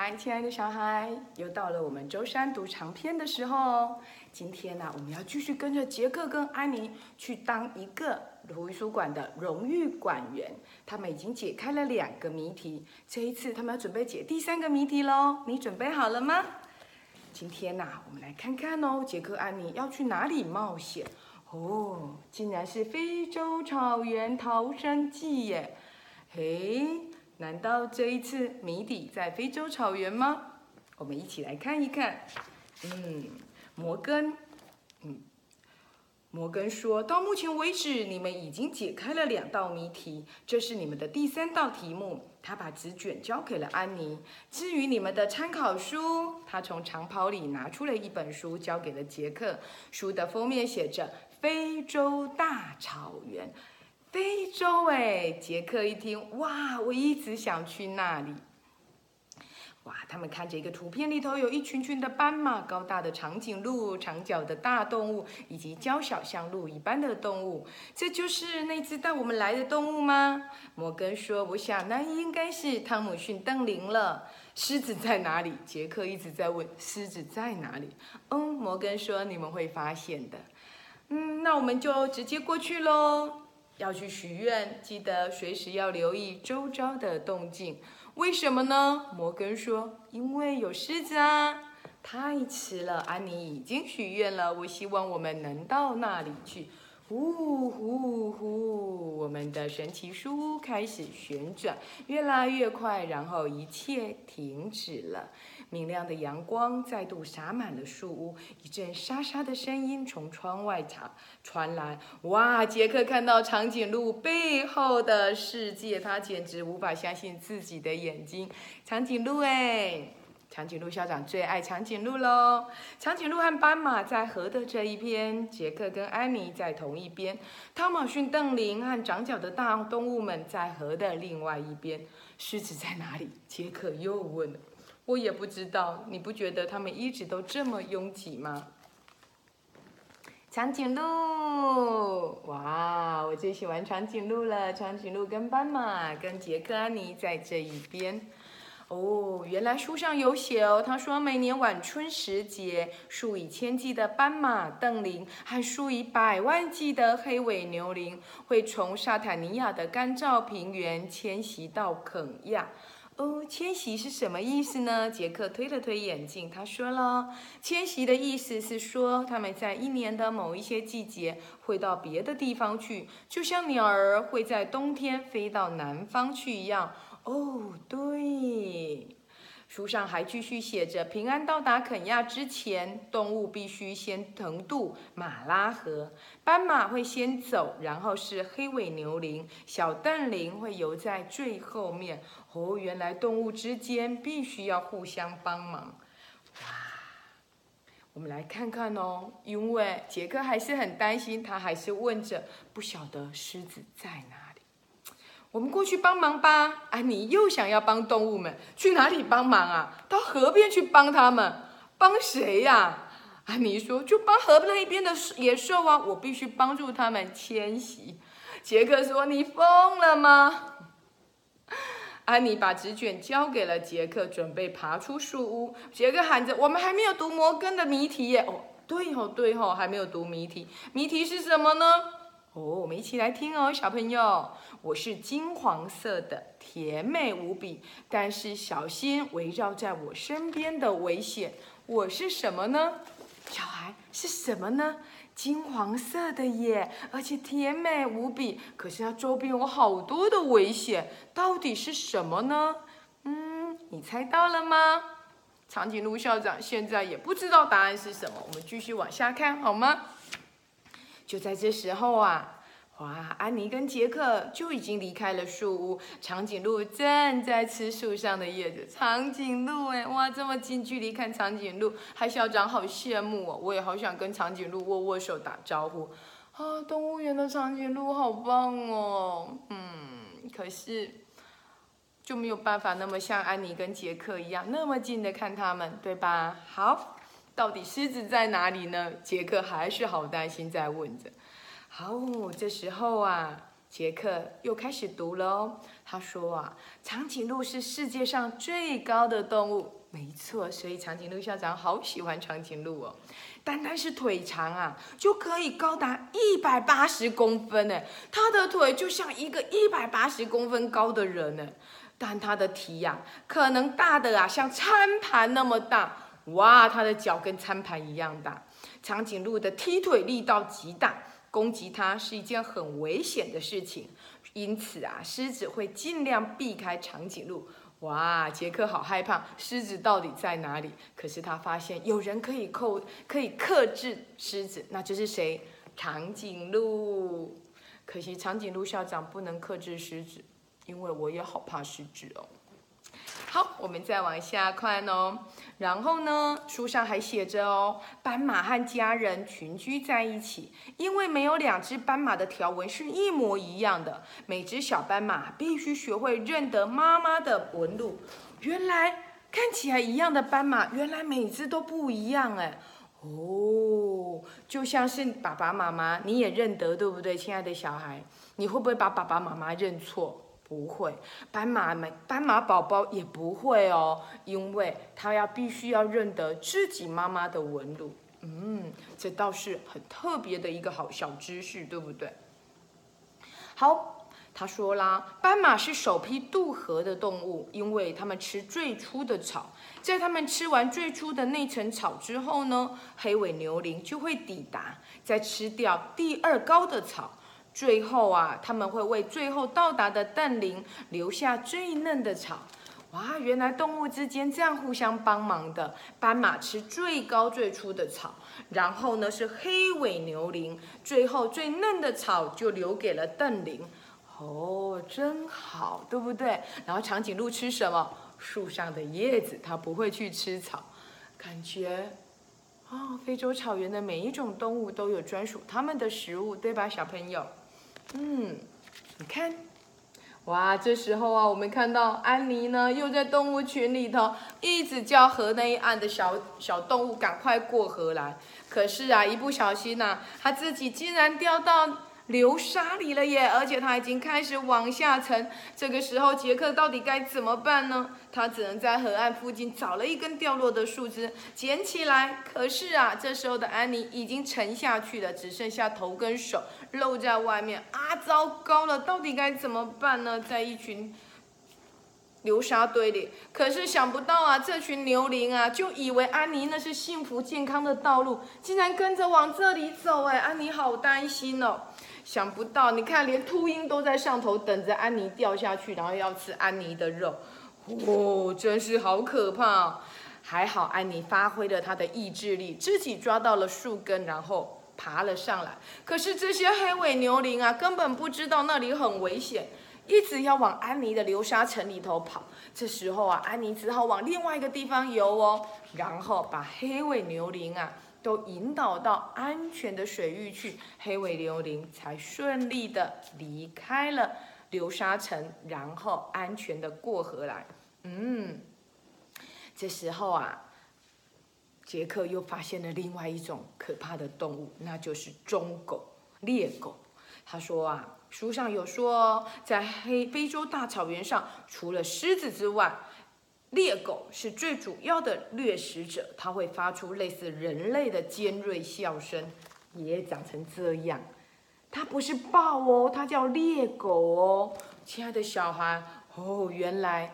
嗨，亲爱的小孩，又到了我们周三读长篇的时候哦。今天呢、我们要继续跟着杰克跟安妮去当一个图书馆的荣誉馆员。他们已经解开了两个谜题，这一次他们要准备解第三个谜题喽。你准备好了吗？今天呐、我们来看看哦，杰克、安妮要去哪里冒险？哦，竟然是非洲草原逃生记耶！嘿，难道这一次谜底在非洲草原吗？我们一起来看一看。嗯，摩根，嗯，摩根说到目前为止，你们已经解开了两道谜题，这是你们的第三道题目。他把纸卷交给了安妮。至于你们的参考书，他从长袍里拿出了一本书，交给了杰克。书的封面写着“非洲大草原”。非洲哎，杰克一听，哇，我一直想去那里。哇，他们看着一个图片里头有一群群的斑马，高大的长颈鹿，长角的大动物，以及娇小像鹿一般的动物。这就是那只带我们来的动物吗？摩根说：“我想那应该是汤姆逊邓林了。”狮子在哪里？杰克一直在问狮子在哪里。嗯，摩根说：“你们会发现的。”嗯，那我们就直接过去喽。要去许愿，记得随时要留意周遭的动静。为什么呢？摩根说：“因为有狮子啊。”太迟了，安妮已经许愿了。我希望我们能到那里去。呼呼呼！我们的神奇书屋开始旋转，越来越快，然后一切停止了。明亮的阳光再度洒满了树屋，一阵沙沙的声音从窗外传传来。哇！杰克看到长颈鹿背后的世界，他简直无法相信自己的眼睛。长颈鹿哎！长颈鹿校长最爱长颈鹿喽。长颈鹿和斑马在河的这一边，杰克跟安妮在同一边，汤姆逊、邓林和长角的大动物们在河的另外一边。狮子在哪里？杰克又问。我也不知道，你不觉得他们一直都这么拥挤吗？长颈鹿，哇，我最喜欢长颈鹿了。长颈鹿跟斑马跟杰克安妮在这一边。哦，原来书上有写哦。他说，每年晚春时节，数以千计的斑马、瞪羚和数以百万计的黑尾牛羚会从萨坦尼亚的干燥平原迁徙到肯亚。哦，迁徙是什么意思呢？杰克推了推眼镜，他说了，迁徙的意思是说，他们在一年的某一些季节会到别的地方去，就像鸟儿会在冬天飞到南方去一样。哦，对。书上还继续写着，平安到达肯亚之前，动物必须先横渡马拉河。斑马会先走，然后是黑尾牛羚，小瞪羚会游在最后面。哦，原来动物之间必须要互相帮忙。哇，我们来看看哦，因为杰克还是很担心，他还是问着，不晓得狮子在哪。我们过去帮忙吧。安妮又想要帮动物们，去哪里帮忙啊？到河边去帮他们。帮谁呀、安妮说：“就帮河那一边的野兽啊！我必须帮助他们迁徙。”杰克说：“你疯了吗？”安妮把纸卷交给了杰克，准备爬出树屋。杰克喊着：“我们还没有读摩根的谜题耶！”哦，对哦，对哦，还没有读谜题。谜题是什么呢？哦，我们一起来听哦，小朋友。我是金黄色的，甜美无比，但是小心围绕在我身边的危险。我是什么呢？小孩是什么呢？金黄色的耶，而且甜美无比。可是它周边有好多的危险，到底是什么呢？嗯，你猜到了吗？长颈鹿校长现在也不知道答案是什么。我们继续往下看好吗？就在这时候啊。哇，安妮跟杰克就已经离开了树屋，长颈鹿正在吃树上的叶子。长颈鹿哎，哇，这么近距离看长颈鹿，海校长好羡慕哦，我也好想跟长颈鹿握握手打招呼。啊，动物园的长颈鹿好棒哦，嗯，可是就没有办法那么像安妮跟杰克一样那么近的看他们，对吧？好，到底狮子在哪里呢？杰克还是好担心，在问着。好，这时候啊，杰克又开始读了哦。他说啊，长颈鹿是世界上最高的动物。没错，所以长颈鹿校长好喜欢长颈鹿哦。单单是腿长啊，就可以高达一百八十公分呢。它的腿就像一个一百八十公分高的人呢。但它的蹄呀，可能大的啊，像餐盘那么大。哇，它的脚跟餐盘一样大。长颈鹿的踢腿力道极大，攻击它是一件很危险的事情。因此啊，狮子会尽量避开长颈鹿。哇，杰克好害怕，狮子到底在哪里？可是他发现有人可以扣，可以克制狮子，那就是谁？长颈鹿。可惜长颈鹿校长不能克制狮子，因为我也好怕狮子哦。好，我们再往下看哦。然后呢，书上还写着哦，斑马和家人群居在一起，因为没有两只斑马的条纹是一模一样的。每只小斑马必须学会认得妈妈的纹路。原来看起来一样的斑马，原来每只都不一样哎。哦，就像是爸爸妈妈，你也认得对不对，亲爱的小孩？你会不会把爸爸妈妈认错？不会，斑马们、斑马宝宝也不会哦，因为它要必须要认得自己妈妈的纹路。嗯，这倒是很特别的一个好小知识，对不对？好，他说啦，斑马是首批渡河的动物，因为它们吃最初的草，在它们吃完最初的那层草之后呢，黑尾牛羚就会抵达，再吃掉第二高的草。最后啊，他们会为最后到达的邓林留下最嫩的草。哇，原来动物之间这样互相帮忙的。斑马吃最高最粗的草，然后呢是黑尾牛羚，最后最嫩的草就留给了邓林。哦，真好，对不对？然后长颈鹿吃什么？树上的叶子，它不会去吃草。感觉啊，非洲草原的每一种动物都有专属它们的食物，对吧，小朋友？嗯，你看，哇，这时候啊，我们看到安妮呢，又在动物群里头一直叫河那一岸的小小动物赶快过河来。可是啊，一不小心呐，它自己竟然掉到。流沙里了耶，而且它已经开始往下沉。这个时候，杰克到底该怎么办呢？他只能在河岸附近找了一根掉落的树枝，捡起来。可是啊，这时候的安妮已经沉下去了，只剩下头跟手露在外面。啊，糟糕了，到底该怎么办呢？在一群流沙堆里，可是想不到啊，这群牛羚啊，就以为安妮那是幸福健康的道路，竟然跟着往这里走。哎，安妮好担心哦。想不到，你看，连秃鹰都在上头等着安妮掉下去，然后要吃安妮的肉，哦，真是好可怕！还好安妮发挥了她的意志力，自己抓到了树根，然后爬了上来。可是这些黑尾牛羚啊，根本不知道那里很危险，一直要往安妮的流沙城里头跑。这时候啊，安妮只好往另外一个地方游哦，然后把黑尾牛羚啊。都引导到安全的水域去，黑尾流羚才顺利的离开了流沙层，然后安全的过河来。嗯，这时候啊，杰克又发现了另外一种可怕的动物，那就是中狗、猎狗。他说啊，书上有说，在黑非洲大草原上，除了狮子之外。猎狗是最主要的掠食者，它会发出类似人类的尖锐笑声，也长成这样。它不是豹哦，它叫猎狗哦。亲爱的小孩，哦，原来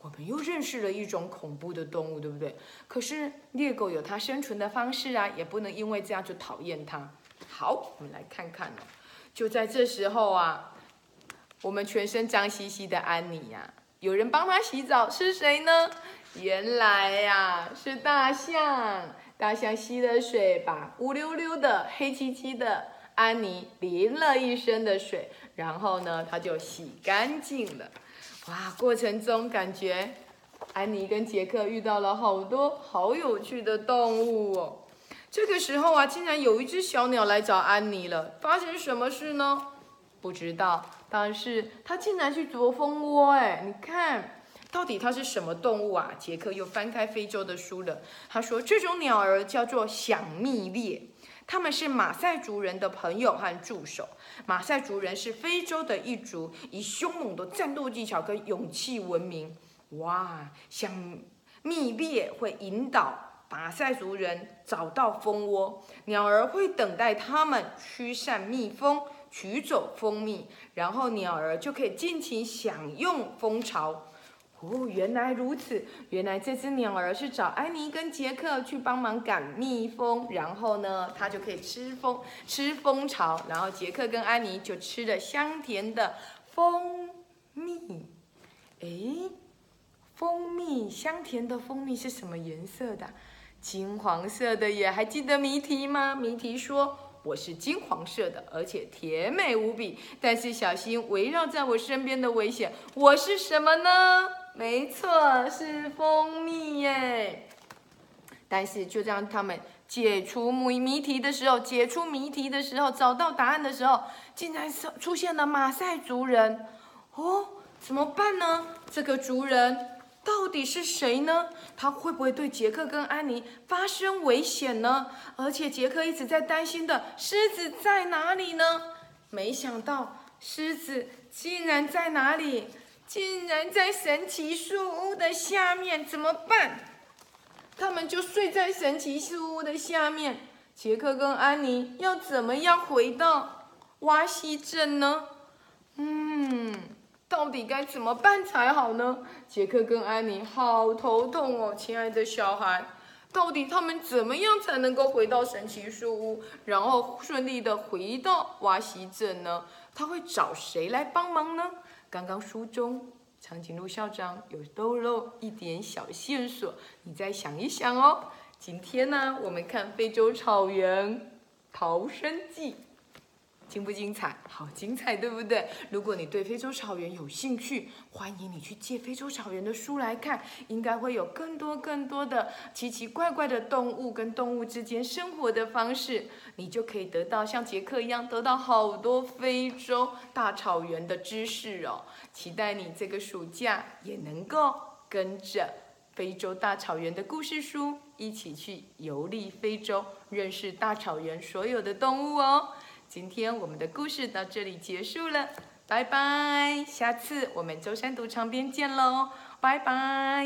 我们又认识了一种恐怖的动物，对不对？可是猎狗有它生存的方式啊，也不能因为这样就讨厌它。好，我们来看看哦。就在这时候啊，我们全身脏兮兮的安妮呀。有人帮他洗澡是谁呢？原来呀是大象。大象吸了水，把乌溜溜的、黑漆漆的安妮淋了一身的水，然后呢，它就洗干净了。哇，过程中感觉安妮跟杰克遇到了好多好有趣的动物哦。这个时候啊，竟然有一只小鸟来找安妮了。发生什么事呢？不知道。但是它竟然去啄蜂窝，哎，你看到底它是什么动物啊？杰克又翻开非洲的书了。他说，这种鸟儿叫做响蜜猎，他们是马赛族人的朋友和助手。马赛族人是非洲的一族，以凶猛的战斗技巧跟勇气闻名。哇，响蜜猎会引导马赛族人找到蜂窝，鸟儿会等待他们驱散蜜蜂，取走蜂蜜，然后鸟儿就可以尽情享用蜂巢。哦，原来如此！原来这只鸟儿是找安妮跟杰克去帮忙赶蜜蜂，然后呢，它就可以吃蜂吃蜂巢，然后杰克跟安妮就吃了香甜的蜂蜜。诶，蜂蜜香甜的蜂蜜是什么颜色的？金黄色的耶！还记得谜题吗？谜题说我是金黄色的，而且甜美无比，但是小心围绕在我身边的危险。我是什么呢？没错，是蜂蜜耶。但是就这样，他们解除谜谜题的时候，解出谜题的时候，找到答案的时候，竟然是出现了马赛族人。哦，怎么办呢？这个族人到底是谁呢？他会不会对杰克跟安妮发生危险呢？而且杰克一直在担心的狮子在哪里呢？没想到狮子竟然在哪里？竟然在神奇树屋的下面，怎么办？他们就睡在神奇树屋的下面。杰克跟安妮要怎么样回到瓦西镇呢？嗯，到底该怎么办才好呢？杰克跟安妮好头痛哦，亲爱的小孩，到底他们怎么样才能够回到神奇树屋，然后顺利的回到瓦西镇呢？他会找谁来帮忙呢？刚刚书中长颈鹿校长有透露一点小线索，你再想一想哦。今天呢，我们看非洲草原逃生记。精不精彩？好精彩，对不对？如果你对非洲草原有兴趣，欢迎你去借非洲草原的书来看，应该会有更多更多的奇奇怪怪的动物跟动物之间生活的方式，你就可以得到像杰克一样得到好多非洲大草原的知识哦。期待你这个暑假也能够跟着非洲大草原的故事书一起去游历非洲，认识大草原所有的动物哦。今天我们的故事到这里结束了，拜拜！下次我们舟山读长篇见喽，拜拜。